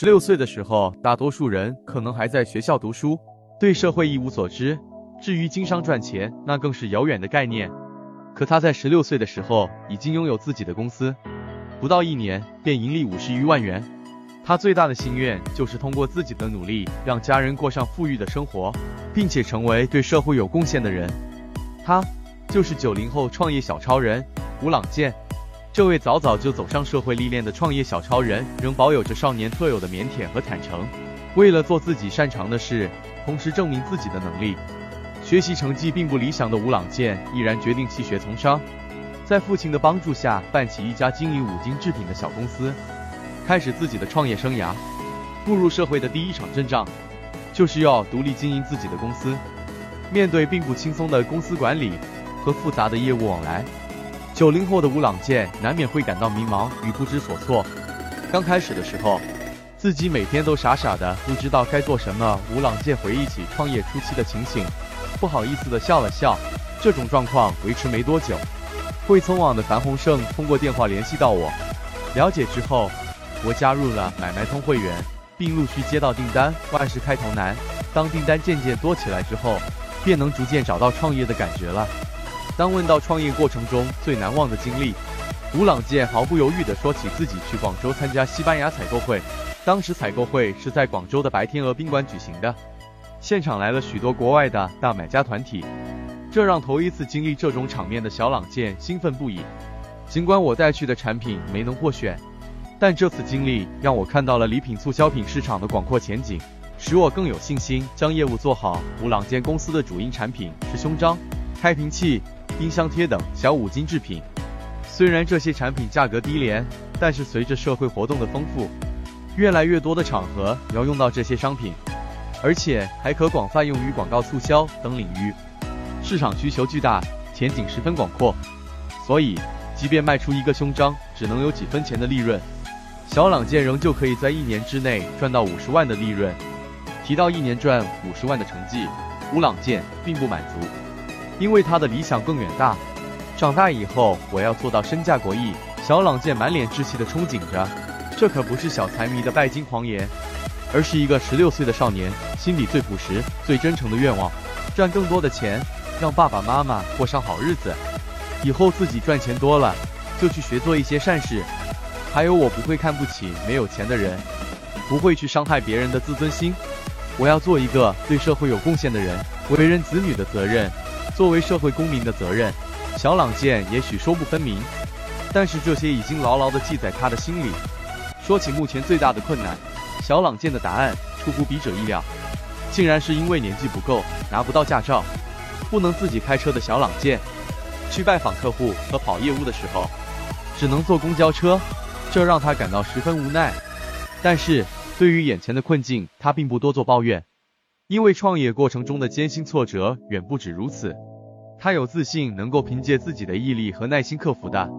十六岁的时候，大多数人可能还在学校读书，对社会一无所知。至于经商赚钱，那更是遥远的概念。可他在十六岁的时候，已经拥有自己的公司，不到一年便盈利五十余万元。他最大的心愿就是通过自己的努力，让家人过上富裕的生活，并且成为对社会有贡献的人。他就是九零后创业小超人吴朗健。这位早早就走上社会历练的创业小超人，仍保有着少年特有的腼腆和坦诚。为了做自己擅长的事，同时证明自己的能力，学习成绩并不理想的吴朗健毅然决定弃学从商，在父亲的帮助下办起一家经营五金制品的小公司，开始自己的创业生涯。步入社会的第一场阵仗，就是要独立经营自己的公司，面对并不轻松的公司管理和复杂的业务往来。九零后的吴朗健难免会感到迷茫与不知所措。刚开始的时候，自己每天都傻傻的，不知道该做什么。吴朗健回忆起创业初期的情形，不好意思的笑了笑。这种状况维持没多久，汇聪网的樊洪胜通过电话联系到我，了解之后，我加入了买卖通会员，并陆续接到订单。万事开头难，当订单渐渐多起来之后，便能逐渐找到创业的感觉了。当问到创业过程中最难忘的经历，吴朗健毫不犹豫地说起自己去广州参加西班牙采购会。当时采购会是在广州的白天鹅宾馆举行的，现场来了许多国外的大买家团体，这让头一次经历这种场面的小朗健兴奋不已。尽管我带去的产品没能获选，但这次经历让我看到了礼品促销品市场的广阔前景，使我更有信心将业务做好。吴朗健公司的主营产品是胸章、开瓶器。冰箱贴等小五金制品，虽然这些产品价格低廉，但是随着社会活动的丰富，越来越多的场合要用到这些商品，而且还可广泛用于广告促销等领域，市场需求巨大，前景十分广阔。所以，即便卖出一个胸章只能有几分钱的利润，小朗健仍旧可以在一年之内赚到五十万的利润。提到一年赚五十万的成绩，吴朗健并不满足。因为他的理想更远大，长大以后我要做到身价过亿。小朗健满脸稚气的憧憬着，这可不是小财迷的拜金狂言，而是一个十六岁的少年心里最朴实、最真诚的愿望：赚更多的钱，让爸爸妈妈过上好日子。以后自己赚钱多了，就去学做一些善事。还有，我不会看不起没有钱的人，不会去伤害别人的自尊心。我要做一个对社会有贡献的人。为人子女的责任。作为社会公民的责任，小朗健也许说不分明，但是这些已经牢牢地记在他的心里。说起目前最大的困难，小朗健的答案出乎笔者意料，竟然是因为年纪不够，拿不到驾照，不能自己开车的小朗健，去拜访客户和跑业务的时候，只能坐公交车，这让他感到十分无奈。但是对于眼前的困境，他并不多做抱怨。因为创业过程中的艰辛挫折远不止如此，他有自信能够凭借自己的毅力和耐心克服的。